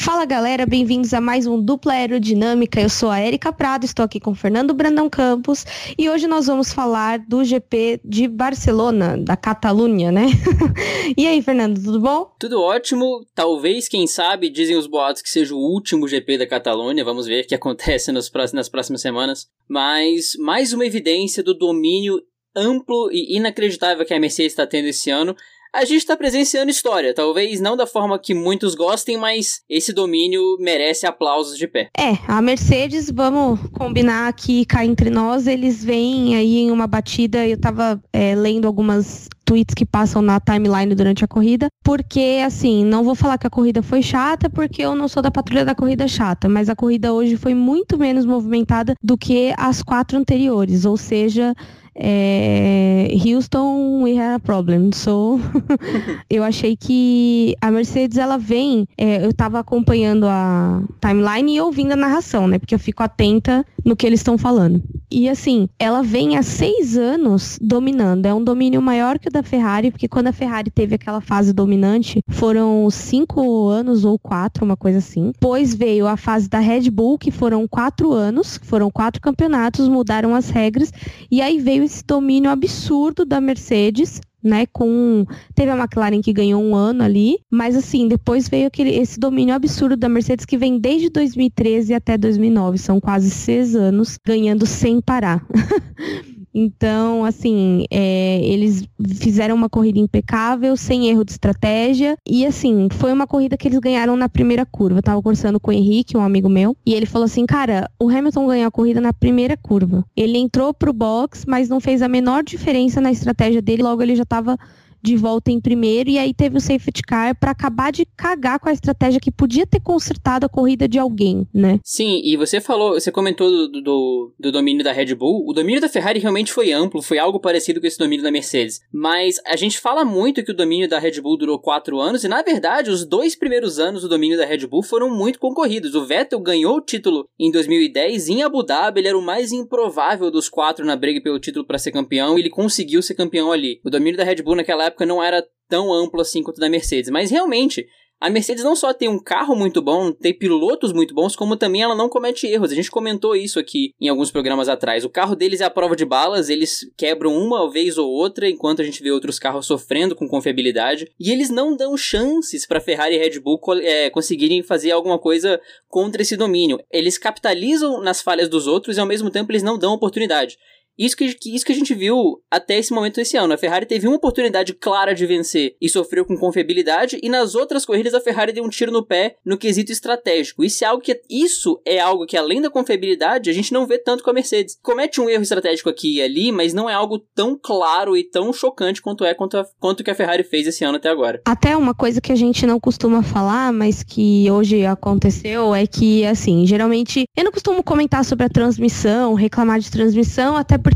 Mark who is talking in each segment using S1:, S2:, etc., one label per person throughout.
S1: Fala galera, bem-vindos a mais um Dupla Aerodinâmica. Eu sou a Erika Prado, estou aqui com Fernando Brandão Campos e hoje nós vamos falar do GP de Barcelona, da Catalunha, né? e aí, Fernando, tudo bom?
S2: Tudo ótimo. Talvez, quem sabe, dizem os boatos que seja o último GP da Catalunha. Vamos ver o que acontece nas próximas semanas. Mas mais uma evidência do domínio amplo e inacreditável que a Mercedes está tendo esse ano a gente está presenciando história. Talvez não da forma que muitos gostem, mas esse domínio merece aplausos de pé.
S1: É, a Mercedes, vamos combinar aqui cá entre nós, eles vêm aí em uma batida. Eu estava é, lendo algumas tweets que passam na timeline durante a corrida, porque assim, não vou falar que a corrida foi chata, porque eu não sou da patrulha da corrida chata, mas a corrida hoje foi muito menos movimentada do que as quatro anteriores, ou seja, é, Houston, we have a problem. So, eu achei que a Mercedes, ela vem, é, eu tava acompanhando a timeline e ouvindo a narração, né? Porque eu fico atenta no que eles estão falando. E assim, ela vem há seis anos dominando. É um domínio maior que o da Ferrari, porque quando a Ferrari teve aquela fase dominante, foram cinco anos ou quatro, uma coisa assim. Depois veio a fase da Red Bull, que foram quatro anos, foram quatro campeonatos, mudaram as regras, e aí veio esse domínio absurdo da Mercedes, né, com teve a McLaren que ganhou um ano ali, mas assim, depois veio aquele esse domínio absurdo da Mercedes que vem desde 2013 até 2009, são quase seis anos ganhando sem parar. Então, assim, é, eles fizeram uma corrida impecável, sem erro de estratégia. E, assim, foi uma corrida que eles ganharam na primeira curva. Eu tava conversando com o Henrique, um amigo meu, e ele falou assim: cara, o Hamilton ganhou a corrida na primeira curva. Ele entrou pro box, mas não fez a menor diferença na estratégia dele, logo ele já tava de volta em primeiro e aí teve o safety car para acabar de cagar com a estratégia que podia ter consertado a corrida de alguém, né?
S2: Sim, e você falou, você comentou do, do, do, domínio da Red Bull. O domínio da Ferrari realmente foi amplo, foi algo parecido com esse domínio da Mercedes. Mas a gente fala muito que o domínio da Red Bull durou quatro anos e na verdade os dois primeiros anos do domínio da Red Bull foram muito concorridos. O Vettel ganhou o título em 2010 em Abu Dhabi, ele era o mais improvável dos quatro na briga pelo título para ser campeão e ele conseguiu ser campeão ali. O domínio da Red Bull naquela época não era tão amplo assim quanto da Mercedes. Mas realmente, a Mercedes não só tem um carro muito bom, tem pilotos muito bons, como também ela não comete erros. A gente comentou isso aqui em alguns programas atrás. O carro deles é a prova de balas, eles quebram uma vez ou outra, enquanto a gente vê outros carros sofrendo com confiabilidade. E eles não dão chances para Ferrari e Red Bull é, conseguirem fazer alguma coisa contra esse domínio. Eles capitalizam nas falhas dos outros e ao mesmo tempo eles não dão oportunidade. Isso que, isso que a gente viu até esse momento esse ano. A Ferrari teve uma oportunidade clara de vencer e sofreu com confiabilidade, e nas outras corridas a Ferrari deu um tiro no pé no quesito estratégico. Isso é algo que, isso é algo que além da confiabilidade, a gente não vê tanto com a Mercedes. Comete um erro estratégico aqui e ali, mas não é algo tão claro e tão chocante quanto é quanto, a, quanto que a Ferrari fez esse ano até agora.
S1: Até uma coisa que a gente não costuma falar, mas que hoje aconteceu, é que, assim, geralmente eu não costumo comentar sobre a transmissão, reclamar de transmissão, até porque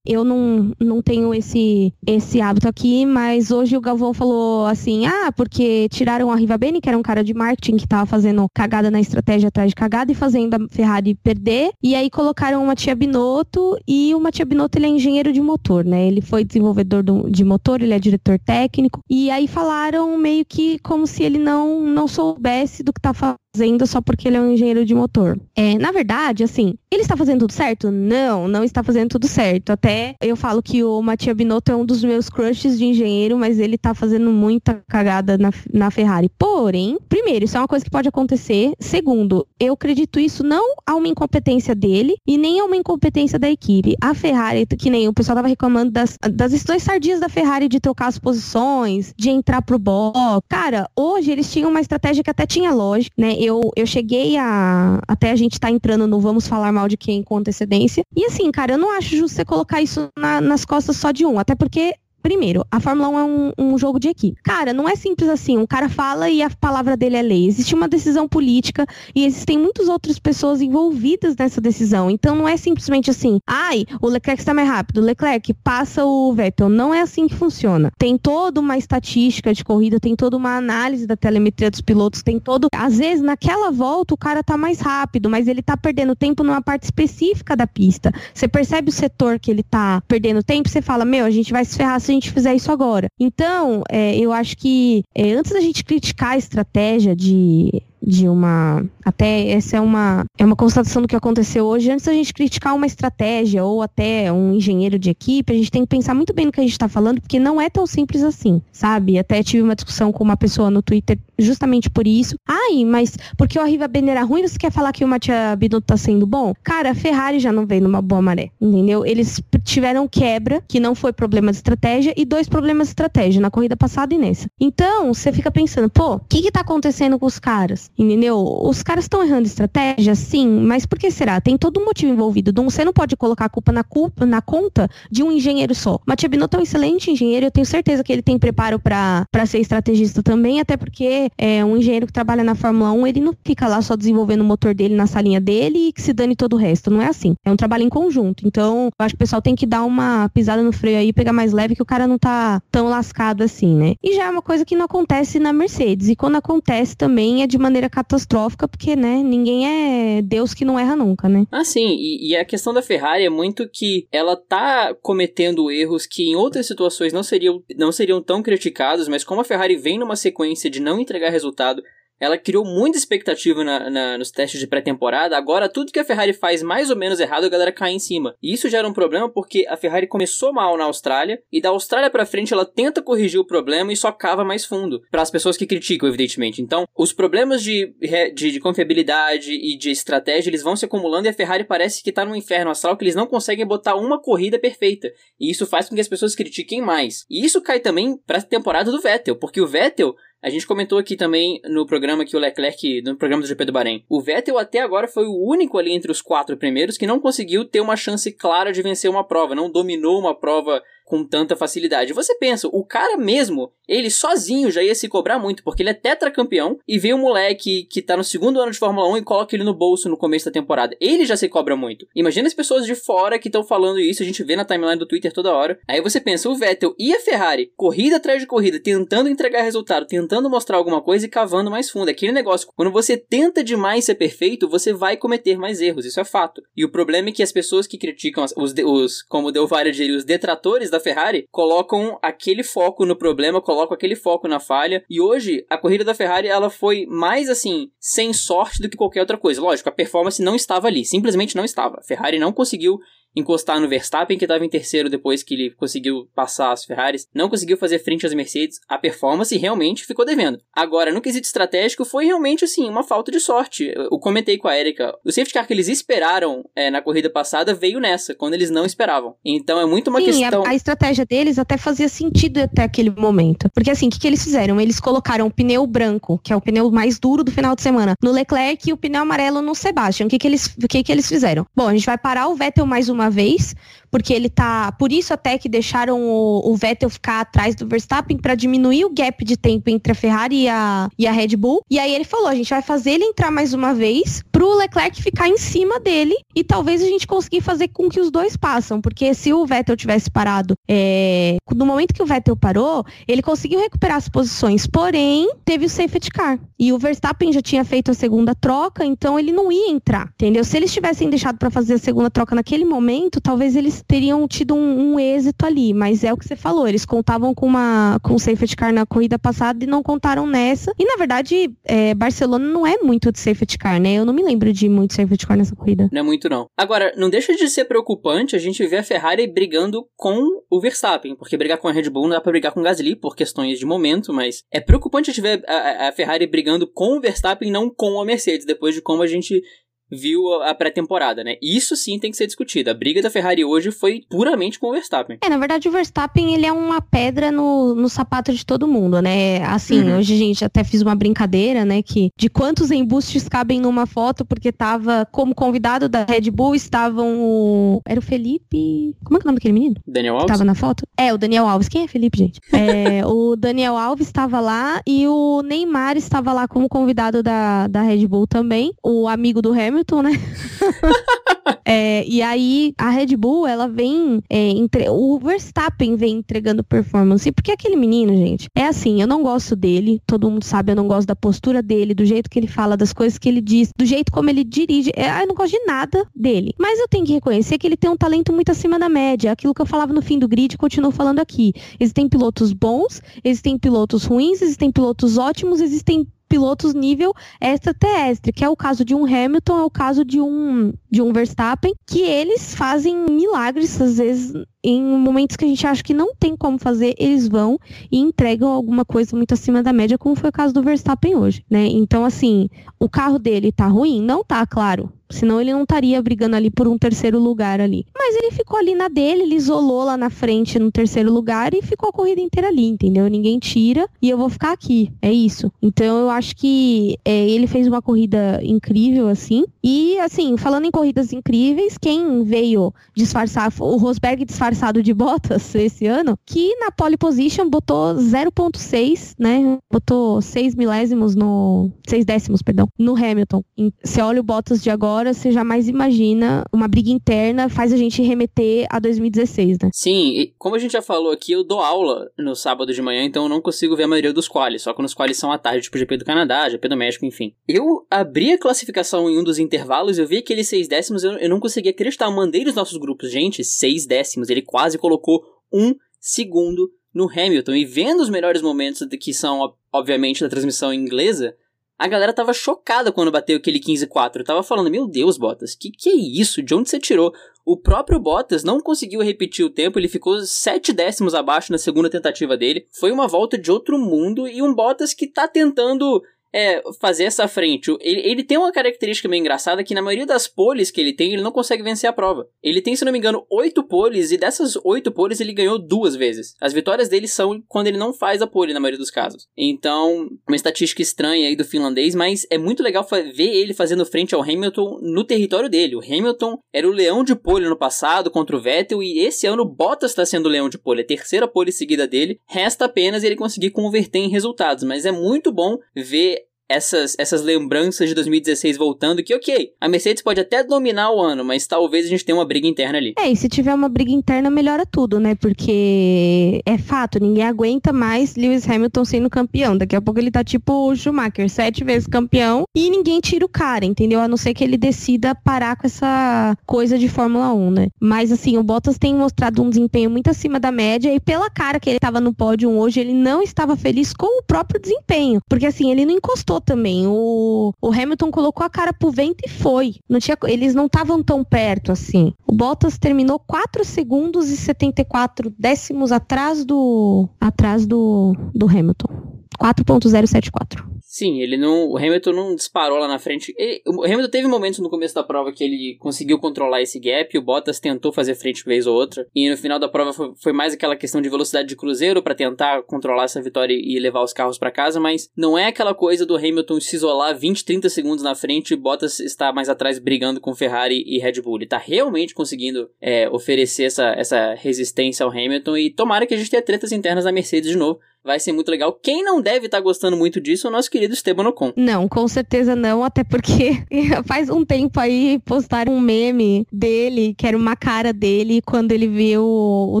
S1: eu não, não tenho esse, esse hábito aqui, mas hoje o Galvão falou assim: ah, porque tiraram a Riva Bene, que era um cara de marketing que tava fazendo cagada na estratégia atrás de cagada e fazendo a Ferrari perder, e aí colocaram uma tia Binotto, e o Matia Binotto ele é engenheiro de motor, né? Ele foi desenvolvedor do, de motor, ele é diretor técnico, e aí falaram meio que como se ele não, não soubesse do que tá fazendo só porque ele é um engenheiro de motor. É, na verdade, assim, ele está fazendo tudo certo? Não, não está fazendo tudo certo. Até eu falo que o Mattia Binotto é um dos meus crushes de engenheiro, mas ele está fazendo muita cagada na, na Ferrari. Porém, primeiro, isso é uma coisa que pode acontecer. Segundo, eu acredito isso não a uma incompetência dele e nem a uma incompetência da equipe. A Ferrari, que nem o pessoal estava reclamando das, das dois sardinhas da Ferrari de trocar as posições, de entrar pro box. Cara, hoje eles tinham uma estratégia que até tinha lógica, né? Eu, eu cheguei a. Até a gente tá entrando no Vamos Falar de quem com antecedência. E assim, cara, eu não acho justo você colocar isso na, nas costas só de um, até porque Primeiro, a Fórmula 1 é um, um, jogo de equipe. Cara, não é simples assim. Um cara fala e a palavra dele é lei. Existe uma decisão política e existem muitas outras pessoas envolvidas nessa decisão. Então não é simplesmente assim, ai, o Leclerc está mais rápido, Leclerc passa o Vettel. Não é assim que funciona. Tem toda uma estatística de corrida, tem toda uma análise da telemetria dos pilotos, tem todo. Às vezes, naquela volta, o cara tá mais rápido, mas ele tá perdendo tempo numa parte específica da pista. Você percebe o setor que ele tá perdendo tempo, você fala, meu, a gente vai se ferrar a gente fizer isso agora. Então, é, eu acho que é, antes da gente criticar a estratégia de de uma. Até essa é uma, é uma constatação do que aconteceu hoje. Antes da gente criticar uma estratégia ou até um engenheiro de equipe, a gente tem que pensar muito bem no que a gente está falando, porque não é tão simples assim, sabe? Até tive uma discussão com uma pessoa no Twitter justamente por isso. Ai, mas porque o Arriva Ben era ruim, você quer falar que o Mattia Binotto tá sendo bom? Cara, a Ferrari já não veio numa boa maré, entendeu? Eles tiveram quebra, que não foi problema de estratégia, e dois problemas de estratégia, na corrida passada e nessa. Então, você fica pensando, pô, o que que tá acontecendo com os caras? Entendeu? Os caras estão errando estratégia, sim, mas por que será? Tem todo um motivo envolvido. Você não pode colocar a culpa na, culpa, na conta de um engenheiro só. O Mattia Binotto é um excelente engenheiro, eu tenho certeza que ele tem preparo para ser estrategista também, até porque é, um engenheiro que trabalha na Fórmula 1, ele não fica lá só desenvolvendo o motor dele na salinha dele e que se dane todo o resto. Não é assim. É um trabalho em conjunto. Então, eu acho que o pessoal tem que dar uma pisada no freio aí, pegar mais leve, que o cara não tá tão lascado assim, né? E já é uma coisa que não acontece na Mercedes. E quando acontece também é de maneira catastrófica, porque, né, ninguém é Deus que não erra nunca, né?
S2: Ah, sim. E, e a questão da Ferrari é muito que ela tá cometendo erros que em outras situações não seriam, não seriam tão criticados, mas como a Ferrari vem numa sequência de não entregar resultado ela criou muita expectativa na, na, nos testes de pré-temporada. Agora, tudo que a Ferrari faz mais ou menos errado, a galera cai em cima. E isso gera um problema porque a Ferrari começou mal na Austrália e da Austrália para frente ela tenta corrigir o problema e só cava mais fundo. Para as pessoas que criticam, evidentemente. Então, os problemas de, de, de, confiabilidade e de estratégia eles vão se acumulando e a Ferrari parece que tá no inferno astral que eles não conseguem botar uma corrida perfeita. E isso faz com que as pessoas critiquem mais. E isso cai também para a temporada do Vettel, porque o Vettel a gente comentou aqui também no programa que o Leclerc, no programa do GP do Bahrein. O Vettel até agora foi o único ali entre os quatro primeiros que não conseguiu ter uma chance clara de vencer uma prova, não dominou uma prova com tanta facilidade. Você pensa, o cara mesmo, ele sozinho já ia se cobrar muito, porque ele é tetracampeão e vem um moleque que tá no segundo ano de Fórmula 1 e coloca ele no bolso no começo da temporada. Ele já se cobra muito. Imagina as pessoas de fora que estão falando isso, a gente vê na timeline do Twitter toda hora. Aí você pensa, o Vettel e a Ferrari, corrida atrás de corrida, tentando entregar resultado, tentando mostrar alguma coisa e cavando mais fundo. Aquele negócio, quando você tenta demais ser perfeito, você vai cometer mais erros, isso é fato. E o problema é que as pessoas que criticam os, os como deu várias os detratores da Ferrari colocam aquele foco no problema, colocam aquele foco na falha. E hoje a corrida da Ferrari ela foi mais assim sem sorte do que qualquer outra coisa. Lógico, a performance não estava ali, simplesmente não estava. A Ferrari não conseguiu encostar no Verstappen, que estava em terceiro depois que ele conseguiu passar as Ferraris, não conseguiu fazer frente às Mercedes, a performance realmente ficou devendo. Agora, no quesito estratégico, foi realmente, assim, uma falta de sorte. Eu comentei com a Erika, o safety car que eles esperaram é, na corrida passada veio nessa, quando eles não esperavam. Então, é muito uma
S1: Sim,
S2: questão...
S1: A, a estratégia deles até fazia sentido até aquele momento. Porque, assim, o que, que eles fizeram? Eles colocaram o pneu branco, que é o pneu mais duro do final de semana, no Leclerc e o pneu amarelo no Sebastian. O que, que, eles, o que, que eles fizeram? Bom, a gente vai parar o Vettel mais uma uma vez, porque ele tá. Por isso até que deixaram o, o Vettel ficar atrás do Verstappen para diminuir o gap de tempo entre a Ferrari e a, e a Red Bull. E aí ele falou: a gente vai fazer ele entrar mais uma vez pro Leclerc ficar em cima dele e talvez a gente conseguir fazer com que os dois passam. Porque se o Vettel tivesse parado, é, no momento que o Vettel parou, ele conseguiu recuperar as posições, porém teve o safety car. E o Verstappen já tinha feito a segunda troca, então ele não ia entrar, entendeu? Se eles tivessem deixado para fazer a segunda troca naquele momento, talvez eles teriam tido um, um, êxito ali, mas é o que você falou, eles contavam com uma com safety car na corrida passada e não contaram nessa. E na verdade, é, Barcelona não é muito de safety car, né? Eu não me lembro de muito safety car nessa corrida.
S2: Não é muito não. Agora, não deixa de ser preocupante a gente ver a Ferrari brigando com o Verstappen, porque brigar com a Red Bull não dá para brigar com o Gasly por questões de momento, mas é preocupante a gente ver a, a Ferrari brigando com o Verstappen, não com a Mercedes, depois de como a gente viu a pré-temporada, né? Isso sim tem que ser discutido. A briga da Ferrari hoje foi puramente com o Verstappen.
S1: É, na verdade o Verstappen ele é uma pedra no, no sapato de todo mundo, né? Assim, uhum. hoje gente até fiz uma brincadeira, né? Que de quantos embustes cabem numa foto, porque tava como convidado da Red Bull, estavam o... Era o Felipe... Como é que é o nome daquele menino?
S2: Daniel Alves?
S1: Tava na foto? É, o Daniel Alves. Quem é Felipe, gente? É, o Daniel Alves estava lá e o Neymar estava lá como convidado da, da Red Bull também. O amigo do Hamilton Hamilton, né? é, e aí a Red Bull, ela vem é, entre... o Verstappen vem entregando performance, porque aquele menino, gente, é assim, eu não gosto dele, todo mundo sabe, eu não gosto da postura dele, do jeito que ele fala, das coisas que ele diz, do jeito como ele dirige, é, eu não gosto de nada dele. Mas eu tenho que reconhecer que ele tem um talento muito acima da média, aquilo que eu falava no fim do grid, continuo falando aqui. Existem pilotos bons, existem pilotos ruins, existem pilotos ótimos, existem pilotos nível extraterrestre, que é o caso de um Hamilton, é o caso de um, de um Verstappen, que eles fazem milagres, às vezes, em momentos que a gente acha que não tem como fazer, eles vão e entregam alguma coisa muito acima da média, como foi o caso do Verstappen hoje, né? Então, assim, o carro dele tá ruim? Não tá, claro. Senão ele não estaria brigando ali por um terceiro lugar ali. Mas ele ficou ali na dele, ele isolou lá na frente no terceiro lugar e ficou a corrida inteira ali, entendeu? Ninguém tira e eu vou ficar aqui. É isso. Então eu acho que é, ele fez uma corrida incrível, assim. E, assim, falando em corridas incríveis, quem veio disfarçar, o Rosberg disfarçado de botas esse ano, que na pole position botou 0.6, né? Botou 6 milésimos no. 6 décimos, perdão, no Hamilton. Você olha o Bottas de agora você jamais imagina uma briga interna faz a gente remeter a 2016, né?
S2: Sim, como a gente já falou aqui, eu dou aula no sábado de manhã, então eu não consigo ver a maioria dos quales, só quando os quales são à tarde, tipo GP do Canadá, GP do México, enfim. Eu abri a classificação em um dos intervalos, eu vi aqueles seis décimos, eu, eu não conseguia acreditar, eu mandei nos nossos grupos, gente, seis décimos, ele quase colocou um segundo no Hamilton, e vendo os melhores momentos que são, obviamente, da transmissão inglesa, a galera tava chocada quando bateu aquele 15-4. Tava falando, meu Deus, Bottas, que que é isso? De onde você tirou? O próprio Bottas não conseguiu repetir o tempo, ele ficou sete décimos abaixo na segunda tentativa dele. Foi uma volta de outro mundo e um Bottas que tá tentando é, fazer essa frente. Ele, ele tem uma característica meio engraçada que na maioria das poles que ele tem, ele não consegue vencer a prova. Ele tem, se não me engano, oito poles e dessas oito poles ele ganhou duas vezes. As vitórias dele são quando ele não faz a pole, na maioria dos casos. Então, uma estatística estranha aí do finlandês, mas é muito legal ver ele fazendo frente ao Hamilton no território dele. O Hamilton era o leão de pole no passado contra o Vettel e esse ano Bottas está sendo o leão de pole, a terceira pole seguida dele. Resta apenas ele conseguir converter em resultados, mas é muito bom ver essas, essas lembranças de 2016 voltando, que ok, a Mercedes pode até dominar o ano, mas talvez a gente tenha uma briga interna ali.
S1: É, e se tiver uma briga interna, melhora tudo, né? Porque é fato, ninguém aguenta mais Lewis Hamilton sendo campeão. Daqui a pouco ele tá tipo o Schumacher, sete vezes campeão, e ninguém tira o cara, entendeu? A não ser que ele decida parar com essa coisa de Fórmula 1, né? Mas assim, o Bottas tem mostrado um desempenho muito acima da média, e pela cara que ele tava no pódio hoje, ele não estava feliz com o próprio desempenho. Porque assim, ele não encostou também. O, o Hamilton colocou a cara pro vento e foi. Não tinha, eles não estavam tão perto assim. O Bottas terminou 4 segundos e 74 décimos atrás do atrás do, do Hamilton. 4.074.
S2: Sim, ele não. O Hamilton não disparou lá na frente. Ele, o Hamilton teve momentos no começo da prova que ele conseguiu controlar esse gap, o Bottas tentou fazer frente vez ou outra. E no final da prova foi, foi mais aquela questão de velocidade de cruzeiro para tentar controlar essa vitória e levar os carros para casa, mas não é aquela coisa do Hamilton se isolar 20, 30 segundos na frente e Bottas está mais atrás brigando com Ferrari e Red Bull. Ele tá realmente conseguindo é, oferecer essa, essa resistência ao Hamilton e tomara que a gente tenha tretas internas da Mercedes de novo vai ser muito legal. Quem não deve estar tá gostando muito disso é o nosso querido Esteban Ocon.
S1: Não, com certeza não, até porque faz um tempo aí postaram um meme dele, que era uma cara dele quando ele viu o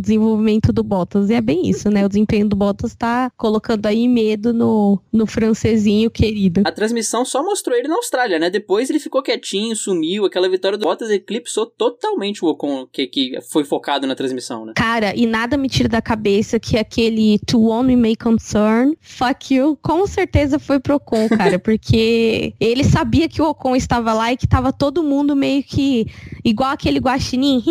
S1: desenvolvimento do Bottas. E é bem isso, né? O desempenho do Bottas tá colocando aí medo no, no francesinho querido.
S2: A transmissão só mostrou ele na Austrália, né? Depois ele ficou quietinho, sumiu. Aquela vitória do Bottas eclipsou totalmente o Ocon, que, que foi focado na transmissão, né?
S1: Cara, e nada me tira da cabeça que aquele To One Me concern, fuck you, com certeza foi pro Ocon, cara, porque ele sabia que o Ocon estava lá e que tava todo mundo meio que igual aquele guaxinim,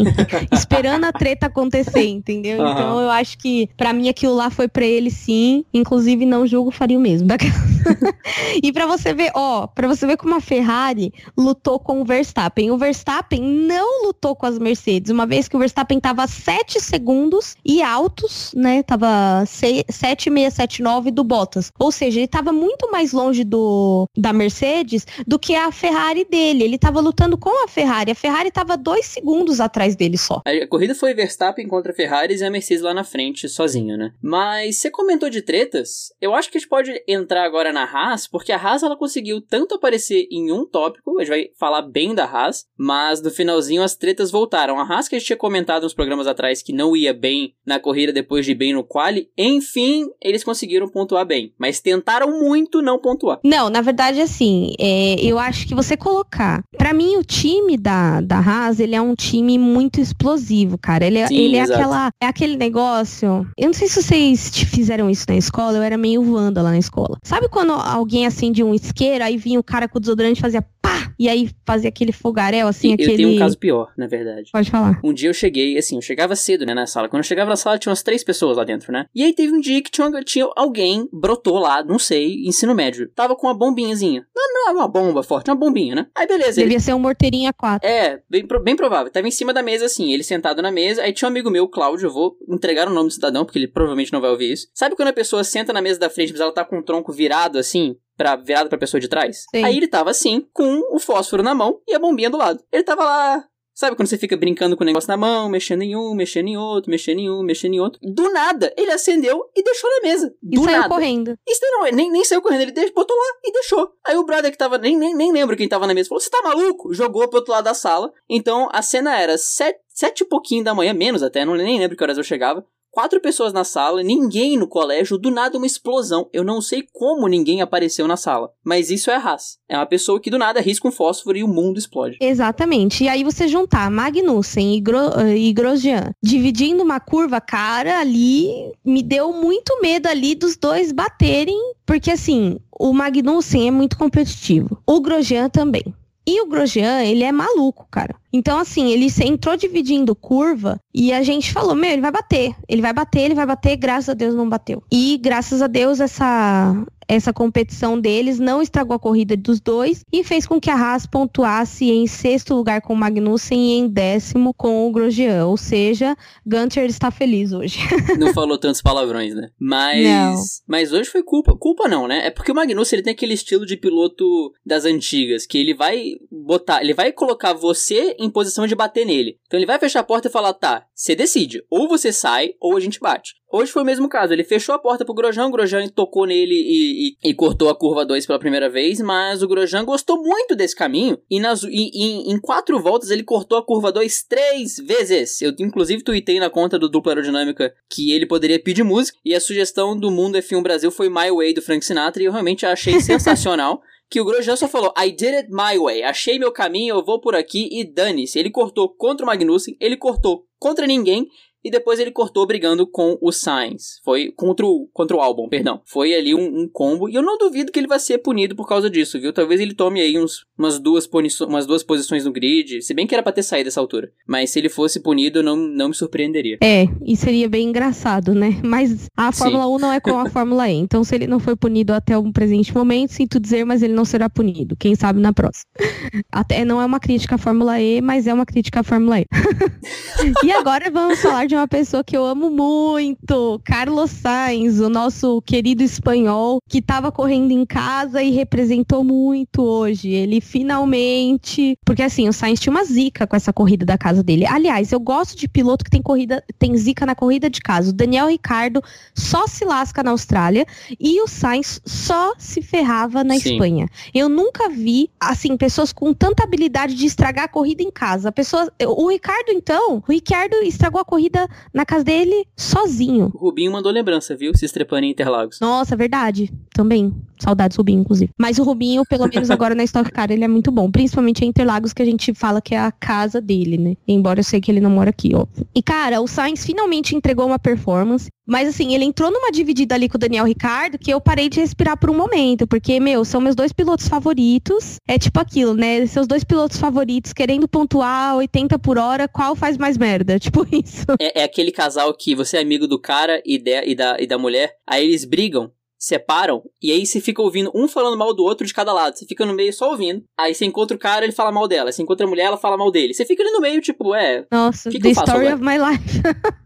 S1: esperando a treta acontecer, entendeu? Uhum. Então eu acho que para mim aquilo lá foi para ele sim, inclusive não julgo, faria o mesmo. e para você ver, ó, para você ver como a Ferrari lutou com o Verstappen. O Verstappen não lutou com as Mercedes, uma vez que o Verstappen tava 7 segundos e altos, né? Tava 6, 7679 do Bottas. Ou seja, ele estava muito mais longe do da Mercedes do que a Ferrari dele. Ele estava lutando com a Ferrari. A Ferrari estava dois segundos atrás dele só.
S2: A corrida foi Verstappen contra a Ferrari e a Mercedes lá na frente, sozinho, né? Mas você comentou de tretas. Eu acho que a gente pode entrar agora na Haas, porque a Haas ela conseguiu tanto aparecer em um tópico, a gente vai falar bem da Haas, mas no finalzinho as tretas voltaram. A Haas que a gente tinha comentado nos programas atrás que não ia bem na corrida depois de bem no quali, enfim fim, eles conseguiram pontuar bem. Mas tentaram muito não pontuar.
S1: Não, na verdade, assim, é, eu acho que você colocar. para mim, o time da, da Haas, ele é um time muito explosivo, cara. Ele, é, Sim, ele é aquela. É aquele negócio. Eu não sei se vocês fizeram isso na escola, eu era meio vanda lá na escola. Sabe quando quando alguém acende um isqueiro, aí vinha o cara com o desodorante e fazia pá! E aí fazia aquele fogaréu, assim,
S2: E
S1: aquele...
S2: Eu tenho um caso pior, na verdade.
S1: Pode falar.
S2: Um dia eu cheguei, assim, eu chegava cedo, né, na sala. Quando eu chegava na sala, tinha umas três pessoas lá dentro, né? E aí teve um dia que tinha, tinha alguém, brotou lá, não sei, ensino médio. Tava com uma bombinhazinha. Não, não é uma bomba forte, é uma bombinha, né? Aí beleza, ele
S1: Devia ser um morteirinho a quatro.
S2: É, bem, bem provável. Tava em cima da mesa, assim, ele sentado na mesa. Aí tinha um amigo meu, Cláudio, eu vou entregar o nome do cidadão, porque ele provavelmente não vai ouvir isso. Sabe quando a pessoa senta na mesa da frente, mas ela tá com o tronco virado, assim, pra, virado pra pessoa de trás?
S1: Sim.
S2: Aí ele tava assim, com o fósforo na mão e a bombinha do lado. Ele tava lá. Sabe quando você fica brincando com o negócio na mão, mexendo em um, mexendo em outro, mexendo em um, mexendo em outro? Do nada, ele acendeu e deixou na mesa.
S1: E
S2: Do
S1: saiu
S2: nada.
S1: correndo.
S2: Isso não, ele nem, nem saiu correndo, ele deixou, botou lá e deixou. Aí o brother que tava, nem, nem, nem lembro quem tava na mesa, falou: Você tá maluco? Jogou pro outro lado da sala. Então a cena era sete, sete e pouquinho da manhã, menos até, não nem lembro que horas eu chegava. Quatro pessoas na sala, ninguém no colégio, do nada uma explosão. Eu não sei como ninguém apareceu na sala. Mas isso é a Haas. É uma pessoa que do nada risca um fósforo e o mundo explode.
S1: Exatamente. E aí você juntar Magnussen e, Gro eh, e Grosjean dividindo uma curva, cara, ali me deu muito medo ali dos dois baterem, porque assim, o Magnussen é muito competitivo. O Grosjean também. E o Grosjean, ele é maluco, cara. Então, assim, ele entrou dividindo curva e a gente falou, meu, ele vai bater. Ele vai bater, ele vai bater, graças a Deus não bateu. E graças a Deus essa essa competição deles não estragou a corrida dos dois e fez com que a Haas pontuasse em sexto lugar com o Magnussen e em décimo com o Grosjean. Ou seja, Gunter está feliz hoje.
S2: Não falou tantos palavrões, né? Mas.
S1: Não.
S2: Mas hoje foi culpa. Culpa não, né? É porque o Magnussen ele tem aquele estilo de piloto das antigas, que ele vai botar. Ele vai colocar você em posição de bater nele. Então ele vai fechar a porta e falar: tá, você decide. Ou você sai, ou a gente bate. Hoje foi o mesmo caso. Ele fechou a porta pro Grosjean, o Grosjean tocou nele e, e- e cortou a curva 2 pela primeira vez, mas o Grosjean gostou muito desse caminho e, nas, e- e- em quatro voltas ele cortou a curva 2 três vezes. Eu inclusive tuitei na conta do Dupla Aerodinâmica que ele poderia pedir música e a sugestão do Mundo F1 Brasil foi My Way do Frank Sinatra e eu realmente achei sensacional. Que o Grosjean só falou, I did it my way. Achei meu caminho, eu vou por aqui e dane-se. Ele cortou contra o Magnussen, ele cortou contra ninguém e depois ele cortou brigando com o Sainz. Foi contra o, contra o Albon, perdão. Foi ali um, um combo. E eu não duvido que ele vai ser punido por causa disso, viu? Talvez ele tome aí uns, umas, duas puniço- umas duas posições no grid. Se bem que era pra ter saído dessa altura. Mas se ele fosse punido, eu não, não me surpreenderia.
S1: É, e seria bem engraçado, né? Mas a
S2: Sim.
S1: Fórmula 1 não é como a Fórmula E. Então, se ele não foi punido até o presente momento, sinto dizer, mas ele não será punido. Quem sabe na próxima. Até não é uma crítica à Fórmula E, mas é uma crítica à Fórmula E. e agora vamos falar de uma pessoa que eu amo muito, Carlos Sainz, o nosso querido espanhol, que estava correndo em casa e representou muito hoje. Ele finalmente. Porque assim, o Sainz tinha uma zica com essa corrida da casa dele. Aliás, eu gosto de piloto que tem corrida, tem zica na corrida de casa. O Daniel Ricardo só se lasca na Austrália e o Sainz só se ferrava na
S2: Sim.
S1: Espanha. Eu nunca vi, assim, pessoas com tanta habilidade de estragar a corrida em casa. A pessoa, o Ricardo, então, o Ricardo estragou a corrida na casa dele sozinho.
S2: O Rubinho mandou lembrança, viu? Se estrepando em Interlagos.
S1: Nossa, verdade. Também. Saudades Rubinho, inclusive. Mas o Rubinho, pelo menos agora na Stock Car, ele é muito bom. Principalmente em Interlagos, que a gente fala que é a casa dele, né? Embora eu sei que ele não mora aqui, ó. E, cara, o Sainz finalmente entregou uma performance. Mas, assim, ele entrou numa dividida ali com o Daniel Ricardo que eu parei de respirar por um momento. Porque, meu, são meus dois pilotos favoritos. É tipo aquilo, né? Seus dois pilotos favoritos querendo pontuar 80 por hora, qual faz mais merda? Tipo isso.
S2: É, é aquele casal que você é amigo do cara e, de- e da, e da mulher, aí eles brigam, separam, e aí você fica ouvindo um falando mal do outro de cada lado. Você fica no meio só ouvindo. Aí você encontra o cara, ele fala mal dela. Você encontra a mulher, ela fala mal dele. Você fica ali no meio, tipo, é.
S1: Nossa,
S2: Que que
S1: the story
S2: agora?
S1: of my life.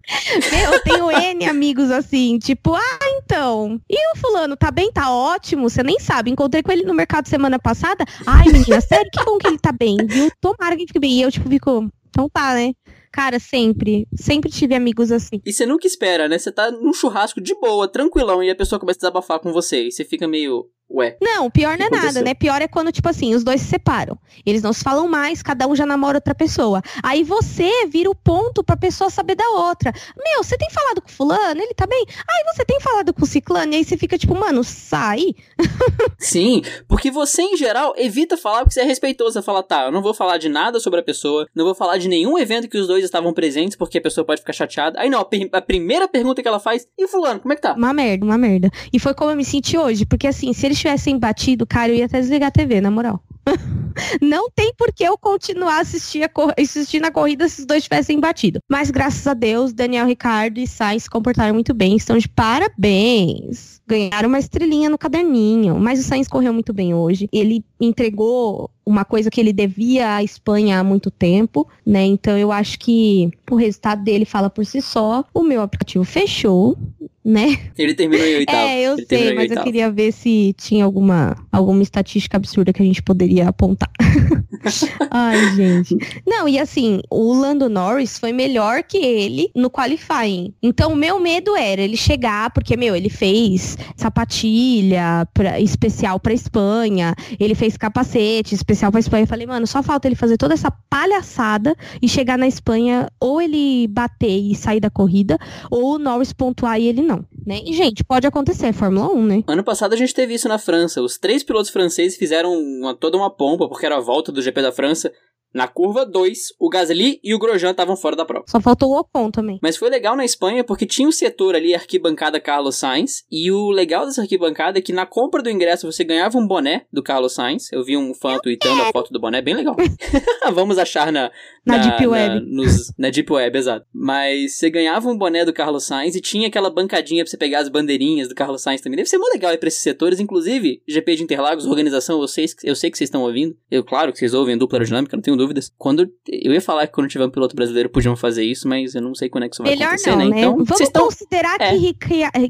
S1: Eu tenho N amigos assim, tipo, ah, então. E o fulano, tá bem? Tá ótimo? Você nem sabe. Encontrei com ele no mercado semana passada. Ai, menina, sério, que bom que ele tá bem, viu? Tomara que ele fique bem. E eu, tipo, fico, então tá, né? Cara, sempre. Sempre tive amigos assim.
S2: E você nunca espera, né? Você tá num churrasco de boa, tranquilão, e a pessoa começa a desabafar com você. E você fica meio. Ué.
S1: Não, pior não é nada, né? Pior é quando, tipo assim, os dois se separam. Eles não se falam mais, cada um já namora outra pessoa. Aí você vira o ponto pra pessoa saber da outra. Meu, você tem falado com fulano? Ele tá bem? Aí você tem falado com ciclano? E aí você fica tipo, mano, sai.
S2: Sim, porque você, em geral, evita falar porque você é respeitoso. Você fala, tá, eu não vou falar de nada sobre a pessoa, não vou falar de nenhum evento que os dois estavam presentes, porque a pessoa pode ficar chateada. Aí não, a primeira pergunta que ela faz, e fulano, como é que tá?
S1: Uma merda, uma merda. E foi como eu me senti hoje, porque assim, se ele eles tivessem batido, cara, eu ia até desligar a TV, na moral. não tem por que eu continuar assistindo a corrida se os dois tivessem batido. Mas graças a Deus, Daniel Ricardo e Sainz se comportaram muito bem, estão de parabéns. Ganharam uma estrelinha no caderninho, mas o Sainz correu muito bem hoje. Ele entregou uma coisa que ele devia à Espanha há muito tempo, né? Então eu acho que o resultado dele fala por si só. O meu aplicativo fechou, né?
S2: Ele terminou em oitavo.
S1: É, eu sei, mas eu queria ver se tinha alguma, alguma estatística absurda que a gente poderia apontar. Ai, gente. Não, e assim, o Lando Norris foi melhor que ele no qualifying. Então, o meu medo era ele chegar, porque, meu, ele fez sapatilha pra, especial pra Espanha, ele fez capacete especial pra Espanha. Eu falei, mano, só falta ele fazer toda essa palhaçada e chegar na Espanha, ou ele bater e sair da corrida, ou o Norris pontuar e ele não né? E, gente, pode acontecer, é Fórmula 1, né?
S2: Ano passado a gente teve isso na França. Os três pilotos franceses fizeram uma, toda uma pompa, porque era a volta do GP da França. Na curva 2, o Gasly e o Grosjean estavam fora da prova.
S1: Só faltou o Ocon também.
S2: Mas foi legal na Espanha porque tinha o setor ali, arquibancada Carlos Sainz. E o legal dessa arquibancada é que na compra do ingresso você ganhava um boné do Carlos Sainz. Eu vi um fã tweetando a foto do boné, bem legal. Vamos achar na,
S1: na, na Deep Web.
S2: Na, nos, na Deep Web, exato. Mas você ganhava um boné do Carlos Sainz e tinha aquela bancadinha pra você pegar as bandeirinhas do Carlos Sainz também. Deve ser muito legal aí pra esses setores. Inclusive, GP de Interlagos, organização, eu sei, eu sei que vocês estão ouvindo. Eu, claro que vocês ouvem dupla aerodinâmica, não tenho dúvidas. Quando eu ia falar que quando tiver um piloto brasileiro podiam fazer isso, mas eu não sei quando é que isso vai
S1: Melhor
S2: acontecer,
S1: não,
S2: né?
S1: né?
S2: Então,
S1: Vamos
S2: tão...
S1: considerar é. que, Ric...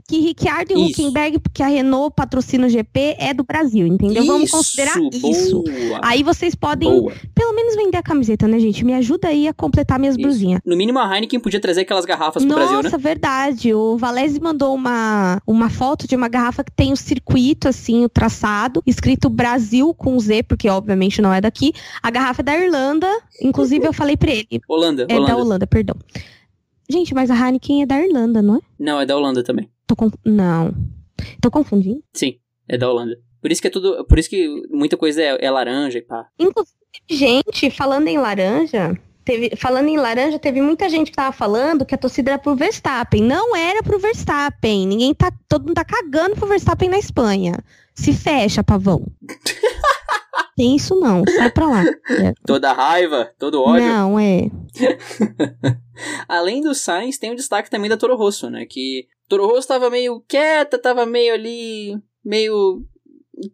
S1: que Ricciardo e Huckenberg, porque a Renault patrocina o GP, é do Brasil, entendeu?
S2: Isso,
S1: Vamos considerar
S2: boa.
S1: isso. Aí vocês podem,
S2: boa.
S1: pelo menos, vender a camiseta, né, gente? Me ajuda aí a completar minhas blusinhas.
S2: No mínimo, a Heineken podia trazer aquelas garrafas pro
S1: Nossa,
S2: Brasil, né?
S1: Nossa, verdade. O Valese mandou uma, uma foto de uma garrafa que tem o circuito, assim, o traçado, escrito Brasil com Z, porque obviamente não é daqui. A garrafa é da Irlanda. Inclusive, eu falei pra ele.
S2: Holanda.
S1: É
S2: Holanda.
S1: da Holanda, perdão. Gente, mas a Heineken é da Irlanda, não é?
S2: Não, é da Holanda também.
S1: Tô conf... Não. Tô confundindo?
S2: Sim, é da Holanda. Por isso que é tudo. Por isso que muita coisa é, é laranja e pá.
S1: Inclusive, gente, falando em laranja. Teve, falando em laranja, teve muita gente que tava falando que a torcida era pro Verstappen. Não era pro Verstappen. Ninguém tá. Todo mundo tá cagando pro Verstappen na Espanha. Se fecha, pavão. Tem isso não, sai pra lá. É.
S2: Toda raiva, todo ódio.
S1: Não, é.
S2: Além do Sainz, tem o destaque também da Toro Rosso, né? Que Toro Rosso tava meio quieta, tava meio ali, meio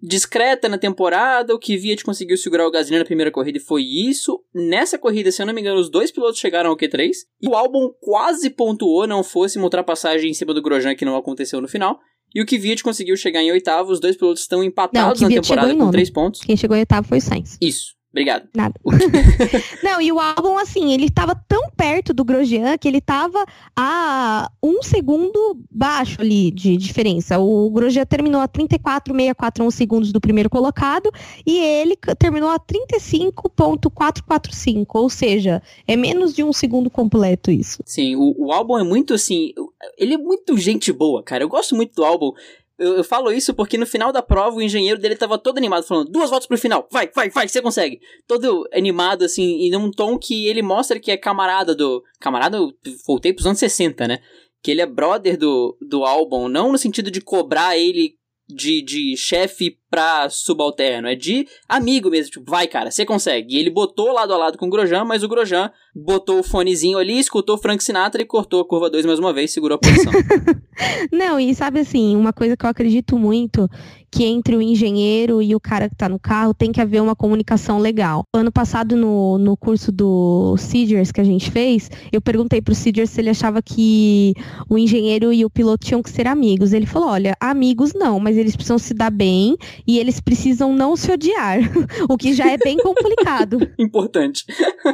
S2: discreta na temporada, o que via de conseguiu segurar o Gasly na primeira corrida e foi isso. Nessa corrida, se eu não me engano, os dois pilotos chegaram ao Q3 e o álbum quase pontuou, não fosse uma ultrapassagem em cima do Grosjean que não aconteceu no final. E o Kvyat conseguiu chegar em oitavo, os dois pilotos estão empatados
S1: não,
S2: na temporada com três pontos.
S1: Quem chegou em oitavo foi o Sainz.
S2: Isso. Obrigado.
S1: Nada. não, e o álbum, assim, ele tava tão perto do Grosjean que ele tava a um segundo baixo ali de diferença. O Grosjean terminou a 34,641 segundos do primeiro colocado e ele terminou a 35,445, ou seja, é menos de um segundo completo isso.
S2: Sim, o, o álbum é muito assim, ele é muito gente boa, cara. Eu gosto muito do álbum. Eu, eu, falo isso porque no final da prova o engenheiro dele tava todo animado, falando duas voltas pro final, vai, vai, vai, você consegue. Todo animado, assim, e num tom que ele mostra que é camarada do. Camarada, eu voltei pros anos 60, né? Que ele é brother do, do álbum, não no sentido de cobrar ele de, de chefe pra subalterno, é de amigo mesmo, tipo, vai cara, você consegue. E ele botou lado a lado com o Grosjean, mas o Grosjean botou o fonezinho ali, escutou Frank Sinatra e cortou a curva 2 mais uma vez, segurou a posição.
S1: Não, e sabe assim, uma coisa que eu acredito muito, que entre o engenheiro e o cara que tá no carro tem que haver uma comunicação legal. Ano passado, no, no curso do Seeders que a gente fez, eu perguntei pro Seeders se ele achava que o engenheiro e o piloto tinham que ser amigos. Ele falou, olha, amigos não, mas eles precisam se dar bem e eles precisam não se odiar, o que já é bem complicado.
S2: Importante.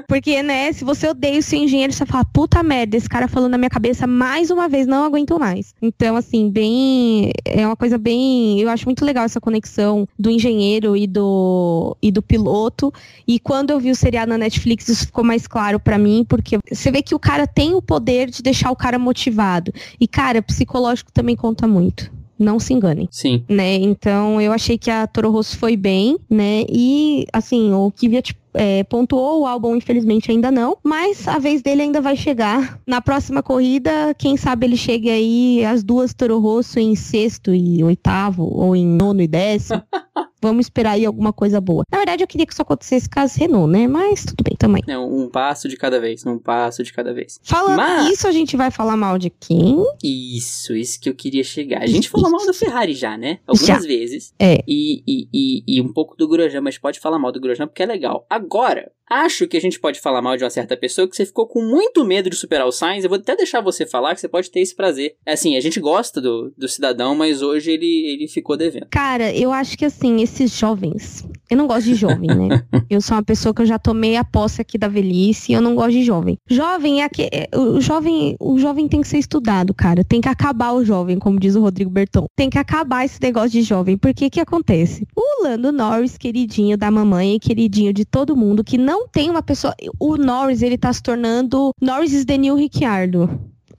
S1: Porque, né, se você odeia o seu engenheiro, você fala, puta merda, esse cara falou na minha cabeça mais uma vez, não aguento mais. Então, assim, bem. É uma coisa bem. Eu acho muito legal essa conexão do engenheiro e do, e do piloto. E quando eu vi o seriado na Netflix, isso ficou mais claro para mim, porque você vê que o cara tem o poder de deixar o cara motivado. E, cara, psicológico também conta muito. Não se enganem.
S2: Sim.
S1: Né? Então eu achei que a Toro Rosso foi bem, né? E assim, o Kvyat é, pontuou, o álbum infelizmente ainda não, mas a vez dele ainda vai chegar. Na próxima corrida, quem sabe ele chegue aí as duas Toro Rosso em sexto e oitavo, ou em nono e décimo. Vamos esperar aí alguma coisa boa. Na verdade, eu queria que isso acontecesse as Renault, né? Mas tudo bem também.
S2: É um passo de cada vez, um passo de cada vez.
S1: Falando
S2: Mas...
S1: isso, a gente vai falar mal de quem?
S2: Isso, isso que eu queria chegar. A gente falou mal da Ferrari já, né? Algumas
S1: Já.
S2: vezes.
S1: É.
S2: E, e, e, e um pouco do Grosjean, mas pode falar mal do Grosjean porque é legal. Agora, acho que a gente pode falar mal de uma certa pessoa que você ficou com muito medo de superar o Sainz. Eu vou até deixar você falar que você pode ter esse prazer. É assim, a gente gosta do, do cidadão, mas hoje ele, ele ficou devendo.
S1: Cara, eu acho que assim, esses jovens. Eu não gosto de jovem, né? eu sou uma pessoa que eu já tomei a posse aqui da velhice e eu não gosto de jovem. Jovem é que. é- O jovem, o jovem tem que ser estudado, cara. Tem que acabar o jovem, como diz o Rodrigo Berton. Tem que acabar esse negócio de jovem. Porque que acontece? O Lando Norris, queridinho da mamãe e queridinho de todo mundo, que não tem uma pessoa. O Norris, ele tá se tornando. Norris is the new Ricciardo.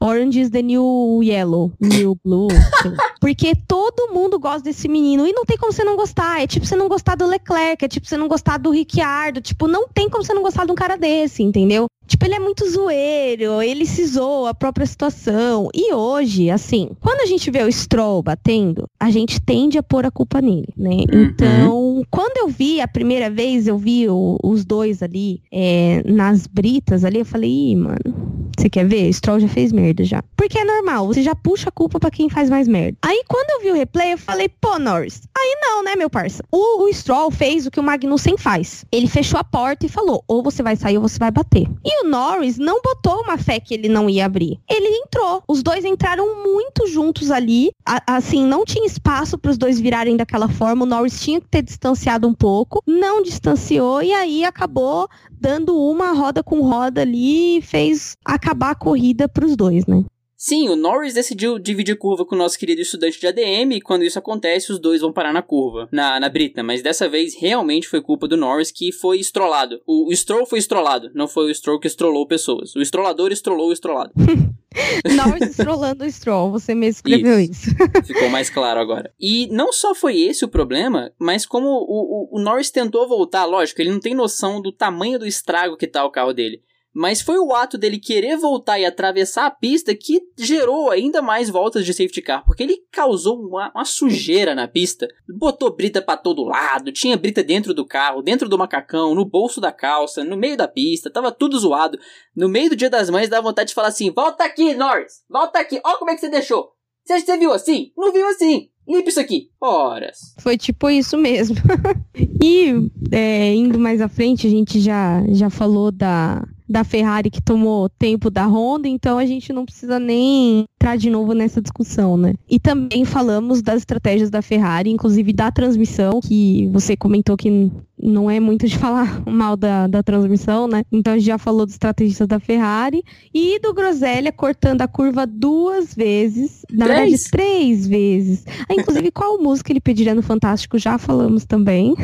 S1: Orange is the new yellow, new blue. lá. Porque todo mundo gosta desse menino e não tem como você não gostar. É tipo você não gostar do Leclerc, é tipo você não gostar do Ricciardo. Tipo, não tem como você não gostar de um cara desse, entendeu? Tipo, ele é muito zoeiro, ele se zoa a própria situação. E hoje, assim, quando a gente vê o Stroll batendo, a gente tende a pôr a culpa nele, né?
S2: Uhum.
S1: Então, quando eu vi a primeira vez, eu vi o- os dois ali é, nas britas ali, eu falei, ih, mano, você quer ver? Stroll já fez merda já. Porque é normal, você já puxa a culpa pra quem faz mais merda. Aí quando eu vi o replay, eu falei, pô, Norris, aí não, né, meu parça? O, o Stroll fez o que o Magnussen faz. Ele fechou a porta e falou, ou você vai sair ou você vai bater. E o Norris não botou uma fé que ele não ia abrir. Ele entrou. Os dois entraram muito juntos ali. A- assim, não tinha espaço para os dois virarem daquela forma. O Norris tinha que ter distanciado um pouco. Não distanciou e aí acabou dando uma roda com roda ali e fez acabar a corrida para os dois, né?
S2: Sim, o Norris decidiu dividir curva com o nosso querido estudante de ADM e quando isso acontece, os dois vão parar na curva, na, na Brita. Mas dessa vez, realmente foi culpa do Norris que foi estrolado. O, o Stroll foi estrolado, não foi o Stroll que estrolou pessoas. O estrolador estrolou o estrolado.
S1: Norris estrolando o Stroll, você mesmo escreveu isso.
S2: Ficou mais claro agora. E não só foi esse o problema, mas como o, o, o Norris tentou voltar, lógico, ele não tem noção do tamanho do estrago que tá o carro dele. Mas foi o ato dele querer voltar e atravessar a pista que gerou ainda mais voltas de safety car, porque ele causou uma, uma sujeira na pista, botou brita pra todo lado, tinha brita dentro do carro, dentro do macacão, no bolso da calça, no meio da pista, tava tudo zoado. No meio do dia das mães dá vontade de falar assim: volta aqui, Norris, volta aqui, ó como é que você deixou. Você, você viu assim? Não viu assim? Limpa isso aqui. Horas.
S1: Foi tipo isso mesmo. e é, indo mais à frente, a gente já, já falou da, da Ferrari que tomou tempo da Honda, então a gente não precisa nem entrar de novo nessa discussão, né? E também falamos das estratégias da Ferrari, inclusive da transmissão, que você comentou que não é muito de falar mal da, da transmissão, né? Então a gente já falou dos estrategistas da Ferrari e do Groselha cortando a curva duas vezes, na
S2: Três?
S1: verdade três vezes. Ah, inclusive, qual música ele pediria no Fantástico? Já falamos também.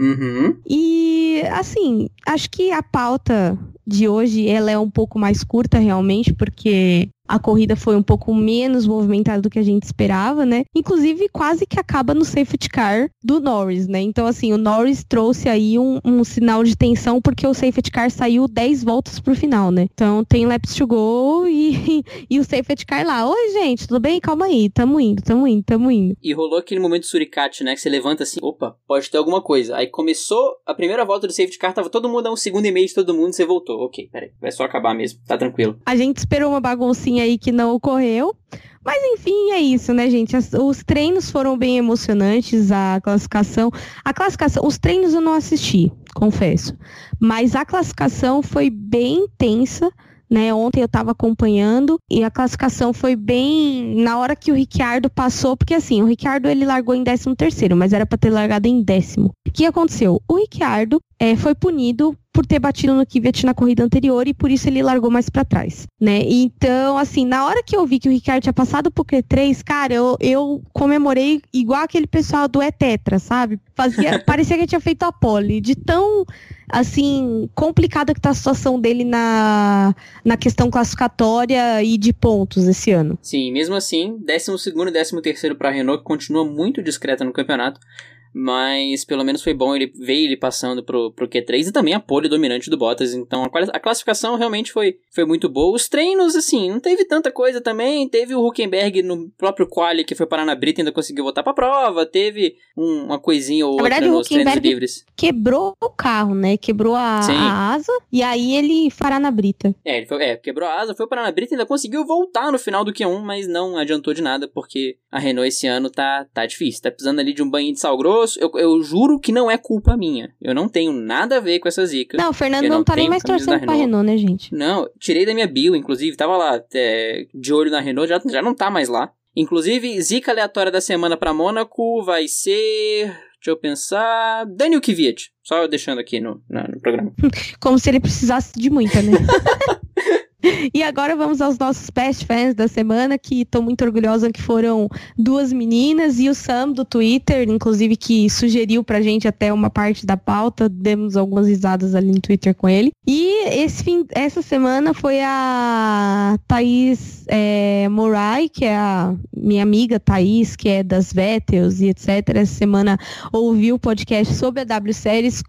S2: Uhum.
S1: E, assim, acho que a pauta de hoje, ela é um pouco mais curta, realmente, porque a corrida foi um pouco menos movimentada do que a gente esperava, né? Inclusive, quase que acaba no safety car do Norris, né? Então, assim, o Norris trouxe aí um, um sinal de tensão, porque o safety car saiu 10 voltas pro final, né? Então, tem laps to go e, e o safety car lá. Oi, gente, tudo bem? Calma aí, tamo indo, tamo indo, tamo indo.
S2: E rolou aquele momento suricate, né? Que você levanta assim, opa, pode ter alguma coisa. Aí começou a primeira volta do safety car, tava todo mundo a um segundo e meio de todo mundo, você voltou. Ok, peraí, vai só acabar mesmo, tá tranquilo.
S1: A gente esperou uma baguncinha aí que não ocorreu. Mas enfim, é isso, né, gente? As- os treinos foram bem emocionantes, a classificação. A classificação, os treinos eu não assisti, confesso. Mas a classificação foi bem intensa. Né, ontem eu estava acompanhando e a classificação foi bem na hora que o Ricciardo passou, porque assim, o Ricciardo ele largou em 13 terceiro, mas era para ter largado em décimo. O que aconteceu? O Ricciardo é, foi punido por ter batido no Kvyat na corrida anterior e por isso ele largou mais para trás, né? Então, assim, na hora que eu vi que o Ricardo tinha passado pro Q3, cara, eu, eu comemorei igual aquele pessoal do E-Tetra, sabe? Fazia, parecia que tinha feito a pole, de tão, assim, complicada que tá a situação dele na, na questão classificatória e de pontos esse ano.
S2: Sim, mesmo assim, 12 segundo e 13 terceiro para a Renault, que continua muito discreta no campeonato mas pelo menos foi bom ele ver ele passando pro, pro Q3 e também a pole dominante do Bottas. Então a, a, classificação realmente foi, foi muito boa. Os treinos, assim, não teve tanta coisa também. Teve o Huckenberg no próprio quali que foi parar na Brita e ainda conseguiu voltar pra prova. Teve um, uma coisinha ou na outra verdade, nos treinos livres.
S1: Quebrou o carro, né? Quebrou a, a, asa e aí ele parar na Brita.
S2: É, ele foi, é, quebrou a asa, foi parar na Brita e ainda conseguiu voltar no final do Q1, mas não adiantou de nada porque a Renault esse ano tá, tá difícil. Tá precisando ali de um banho de sal grosso eu, eu juro que não é culpa minha. Eu não tenho nada a ver com essa zica.
S1: Não, o Fernando não, não tá nem mais torcendo pra Renault, né, gente?
S2: Não, tirei da minha bio, inclusive, tava lá é, de olho na Renault, já, já não tá mais lá. Inclusive, zica aleatória da semana para Mônaco vai ser. Deixa eu pensar. Daniel Kvyat. Só deixando aqui no, no, no programa.
S1: Como se ele precisasse de muita, né? E agora vamos aos nossos best fans da semana, que estou muito orgulhosa que foram duas meninas e o Sam do Twitter, inclusive que sugeriu pra gente até uma parte da pauta, demos algumas risadas ali no Twitter com ele. E esse fim, essa semana foi a Thaís é, Morai, que é a minha amiga Thaís, que é das Vettels e etc. Essa semana ouviu o podcast sobre a W Series,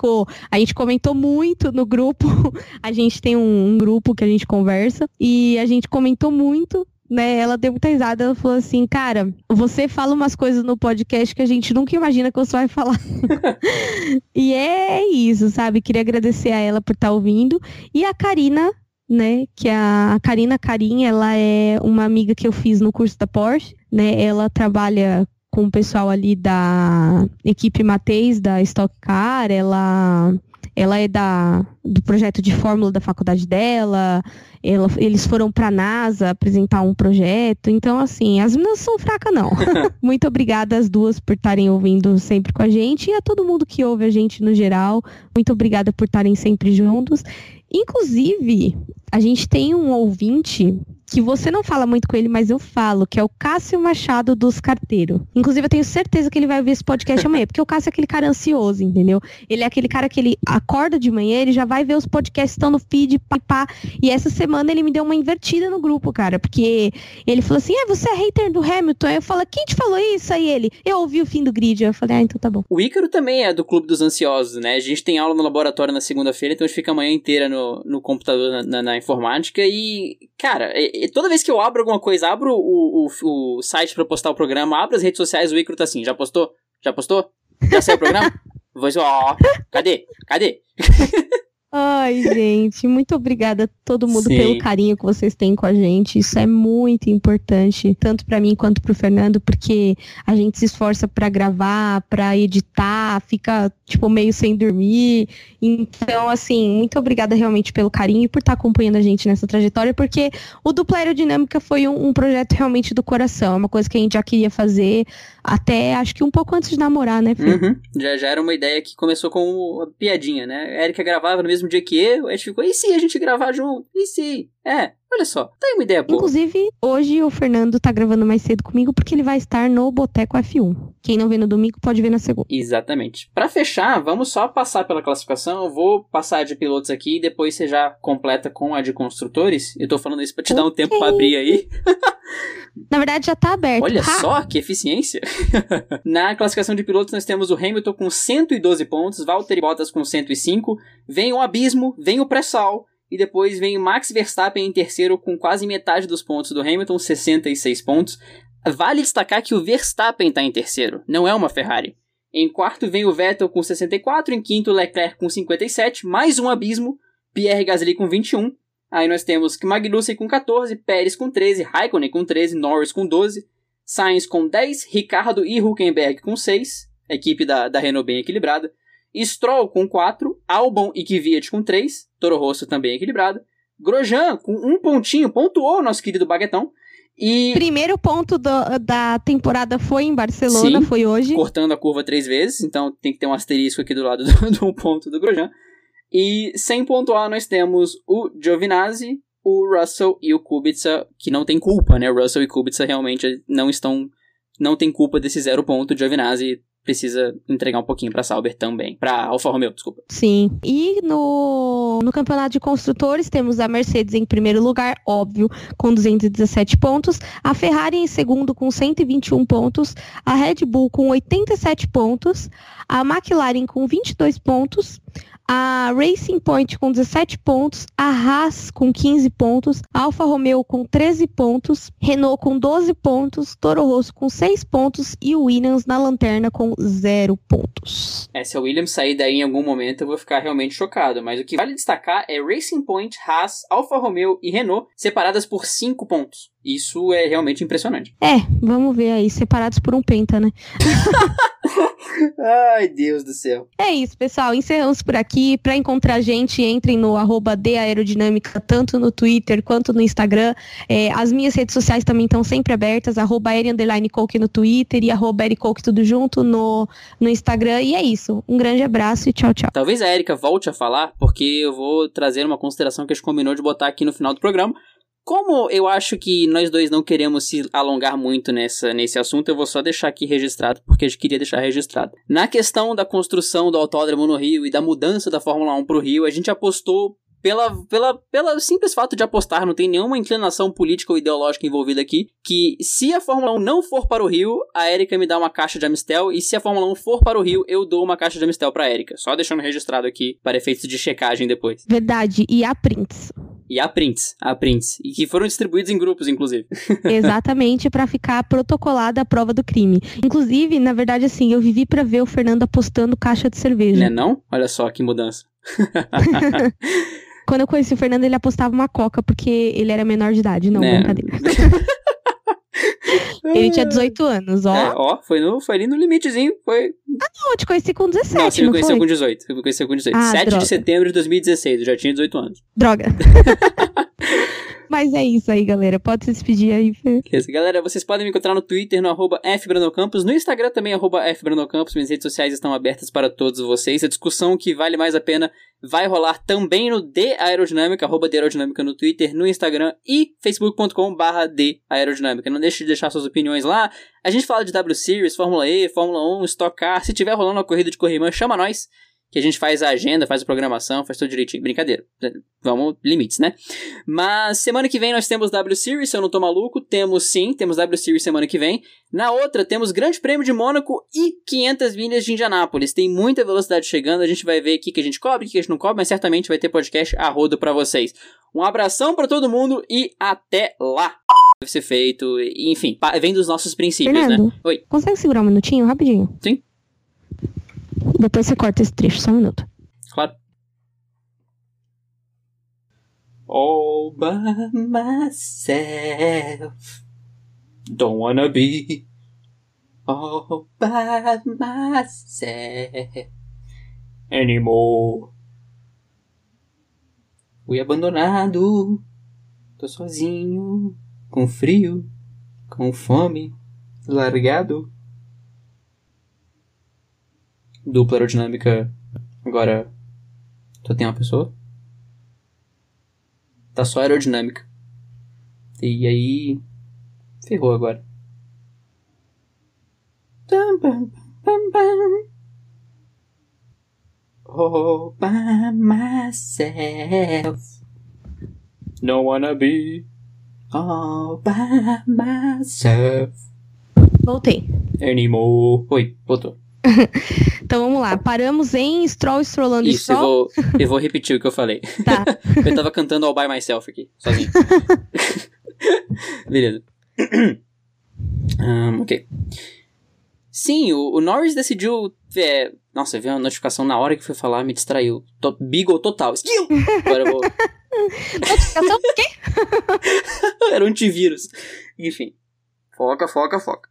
S1: a gente comentou muito no grupo, a gente tem um, um grupo que a gente conversa conversa e a gente comentou muito né, ela deu muita risada, ela falou assim, cara, você fala umas coisas no podcast que a gente nunca imagina que você vai falar. e é isso, sabe? Queria agradecer a ela por estar tá ouvindo. E a Karina, né, que a Karina Karim, ela é uma amiga que eu fiz no curso da Porsche, né? Ela trabalha com o pessoal ali da equipe Mateis, da Stock Car, ela ela é da, do projeto de fórmula da faculdade dela, ela, eles foram para a NASA apresentar um projeto. Então, assim, as meninas são fracas, não. Muito obrigada às duas por estarem ouvindo sempre com a gente e a todo mundo que ouve a gente no geral. Muito obrigada por estarem sempre juntos. Inclusive, a gente tem um ouvinte que você não fala muito com ele, mas eu falo, que é o Cássio Machado dos Carteiros. Inclusive, eu tenho certeza que ele vai ouvir esse podcast amanhã, porque o Cássio é aquele cara ansioso, entendeu? Ele é aquele cara que ele acorda de manhã, ele já vai ver os podcasts estão no feed, pá, pá. E essa semana ele me deu uma invertida no grupo, cara, porque ele falou assim: é, você é hater do Hamilton? Aí eu falo, quem te falou isso? Aí ele, eu ouvi o fim do grid. Eu falei, ah, então tá bom.
S2: O Ícaro também é do Clube dos Ansiosos, né? A gente tem aula no laboratório na segunda-feira, então a gente fica a manhã inteira no, no computador, na, na, na informática. E, cara, é, toda vez que eu abro alguma coisa, abro o, o, o site para postar o programa, abro as redes sociais, o Icaro tá assim, já postou? Já postou? Já saiu o programa? Vou ó, cadê? Cadê?
S1: Ai, gente, muito obrigada a todo mundo Sim. pelo carinho que vocês têm com a gente. Isso é muito importante, tanto para mim quanto pro Fernando, porque a gente se esforça para gravar, para editar, fica tipo meio sem dormir. Então, assim, muito obrigada realmente pelo carinho e por estar tá acompanhando a gente nessa trajetória, porque o Dupla Aerodinâmica foi um, um projeto realmente do coração, é uma coisa que a gente já queria fazer até acho que um pouco antes de namorar, né,
S2: Fê? Uhum. Já, já era uma ideia que começou com a piadinha, né? A Erika gravava no mesmo mesmo dia que eu, a gente ficou, e se a gente gravar junto? E se? É, olha só, tá aí uma ideia boa.
S1: Inclusive, hoje o Fernando tá gravando mais cedo comigo porque ele vai estar no Boteco F1. Quem não vê no domingo pode ver na segunda.
S2: Exatamente. Para fechar, vamos só passar pela classificação. Eu vou passar de pilotos aqui e depois você já completa com a de construtores. Eu tô falando isso pra te okay. dar um tempo pra abrir aí.
S1: Na verdade, já tá aberto.
S2: Olha ha! só que eficiência. Na classificação de pilotos, nós temos o Hamilton com 112 pontos, Valtteri Bottas com 105, vem o Abismo, vem o Pré-Sal, e depois vem o Max Verstappen em terceiro com quase metade dos pontos do Hamilton, 66 pontos. Vale destacar que o Verstappen está em terceiro, não é uma Ferrari. Em quarto vem o Vettel com 64, em quinto Leclerc com 57, mais um abismo, Pierre Gasly com 21, Aí nós temos Magnussen com 14, Pérez com 13, Raikkonen com 13, Norris com 12, Sainz com 10, Ricardo e Huckenberg com 6, equipe da, da Renault bem equilibrada, Stroll com 4, Albon e Kvyat com 3, Toro Rosso também equilibrado, Grosjean com um pontinho, pontuou nosso querido Baguetão, E.
S1: Primeiro ponto do, da temporada foi em Barcelona,
S2: Sim,
S1: foi hoje.
S2: Cortando a curva três vezes, então tem que ter um asterisco aqui do lado do, do ponto do Grosjean. E sem pontuar, nós temos o Giovinazzi, o Russell e o Kubica, que não tem culpa, né? Russell e Kubica realmente não estão. Não tem culpa desse zero ponto. Giovinazzi precisa entregar um pouquinho para Sauber também. Para Alfa Romeo, desculpa.
S1: Sim. E no, no campeonato de construtores temos a Mercedes em primeiro lugar, óbvio, com 217 pontos, a Ferrari em segundo com 121 pontos, a Red Bull com 87 pontos, a McLaren com 22 pontos, a Racing Point com 17 pontos, a Haas com 15 pontos, a Alfa Romeo com 13 pontos, Renault com 12 pontos, Toro Rosso com 6 pontos e o Williams na lanterna com 0 pontos.
S2: É, se o Williams sair daí em algum momento eu vou ficar realmente chocado, mas o que vale destacar é Racing Point, Haas, Alfa Romeo e Renault separadas por 5 pontos. Isso é realmente impressionante.
S1: É, vamos ver aí, separados por um penta, né?
S2: Ai, Deus do céu.
S1: É isso, pessoal. Encerramos por aqui. Para encontrar a gente, entrem no arroba Aerodinâmica, tanto no Twitter quanto no Instagram. É, as minhas redes sociais também estão sempre abertas, arroba Coke no Twitter e arroba Coke tudo junto no, no Instagram. E é isso. Um grande abraço e tchau, tchau.
S2: Talvez a Erika volte a falar, porque eu vou trazer uma consideração que a gente combinou de botar aqui no final do programa. Como eu acho que nós dois não queremos se alongar muito nessa, nesse assunto, eu vou só deixar aqui registrado, porque a gente queria deixar registrado. Na questão da construção do autódromo no Rio e da mudança da Fórmula 1 para o Rio, a gente apostou pela, pela, pela simples fato de apostar, não tem nenhuma inclinação política ou ideológica envolvida aqui, que se a Fórmula 1 não for para o Rio, a Erika me dá uma caixa de Amistel, e se a Fórmula 1 for para o Rio, eu dou uma caixa de Amistel para a Erika. Só deixando registrado aqui para efeitos de checagem depois.
S1: Verdade, e a prints.
S2: E há prints, há prints. E que foram distribuídos em grupos, inclusive.
S1: Exatamente, para ficar protocolada a prova do crime. Inclusive, na verdade, assim, eu vivi para ver o Fernando apostando caixa de cerveja.
S2: Né não? Olha só que mudança.
S1: Quando eu conheci o Fernando, ele apostava uma coca porque ele era menor de idade. Não,
S2: Né.
S1: brincadeira. ele tinha 18 anos, ó.
S2: É, ó, foi, no, foi ali no limitezinho. Foi.
S1: Não, eu te conheci com 17,
S2: não, você me conheceu
S1: foi?
S2: com 18. Você me conheceu com 18.
S1: Ah,
S2: 7
S1: droga.
S2: de setembro de 2016. Eu já tinha 18 anos.
S1: Droga. Mas é isso aí, galera. Pode se despedir aí, Fê.
S2: Galera, vocês podem me encontrar no Twitter, no arroba no Instagram também, arroba FBrandoncampos. Minhas redes sociais estão abertas para todos vocês. A discussão que vale mais a pena vai rolar também no The Aerodinâmica, arroba The Aerodinâmica no Twitter, no Instagram e facebook.com barra The Aerodinâmica. Não deixe de deixar suas opiniões lá. A gente fala de W Series, Fórmula E, Fórmula 1, Stock Car. Se tiver rolando uma corrida de corrimã, chama nós. Que a gente faz a agenda, faz a programação, faz tudo direitinho. Brincadeira. Vamos, limites, né? Mas semana que vem nós temos W Series, se eu não tô maluco. Temos sim, temos W Series semana que vem. Na outra, temos Grande Prêmio de Mônaco e 500 milhas de Indianápolis. Tem muita velocidade chegando, a gente vai ver o que, a gente cobre, o que a gente não cobre, mas certamente vai ter podcast a rodo pra vocês. Um abração pra todo mundo e até lá! Deve ser feito, enfim, vem dos nossos princípios,
S1: Fernando.
S2: né? Oi,
S1: Consegue segurar um minutinho, rapidinho?
S2: Sim.
S1: Depois você corta esse trecho, só um minuto.
S2: claro. All by myself. Don't wanna be all by myself anymore. Fui abandonado. Tô sozinho, com frio, com fome, largado. Dupla aerodinâmica. Agora. Só tem uma pessoa? Tá só aerodinâmica. E aí. Ferrou agora. All by myself. Don't wanna be all by myself
S1: Voltei.
S2: anymore. Oi, voltou.
S1: Então vamos lá. Paramos em Stroll, Strollando
S2: Isso, eu
S1: Stroll.
S2: vou, eu vou repetir o que eu falei.
S1: Tá.
S2: Eu tava cantando All By Myself aqui, sozinho. Beleza. Ahn, ok. Sim, o, o Norris decidiu. é, nossa, veio uma notificação na hora que foi falar, me distraiu. To, Beagle total. Skill! Agora eu vou.
S1: Notificação? Quê?
S2: Era um antivírus. Enfim. Foca, foca, foca.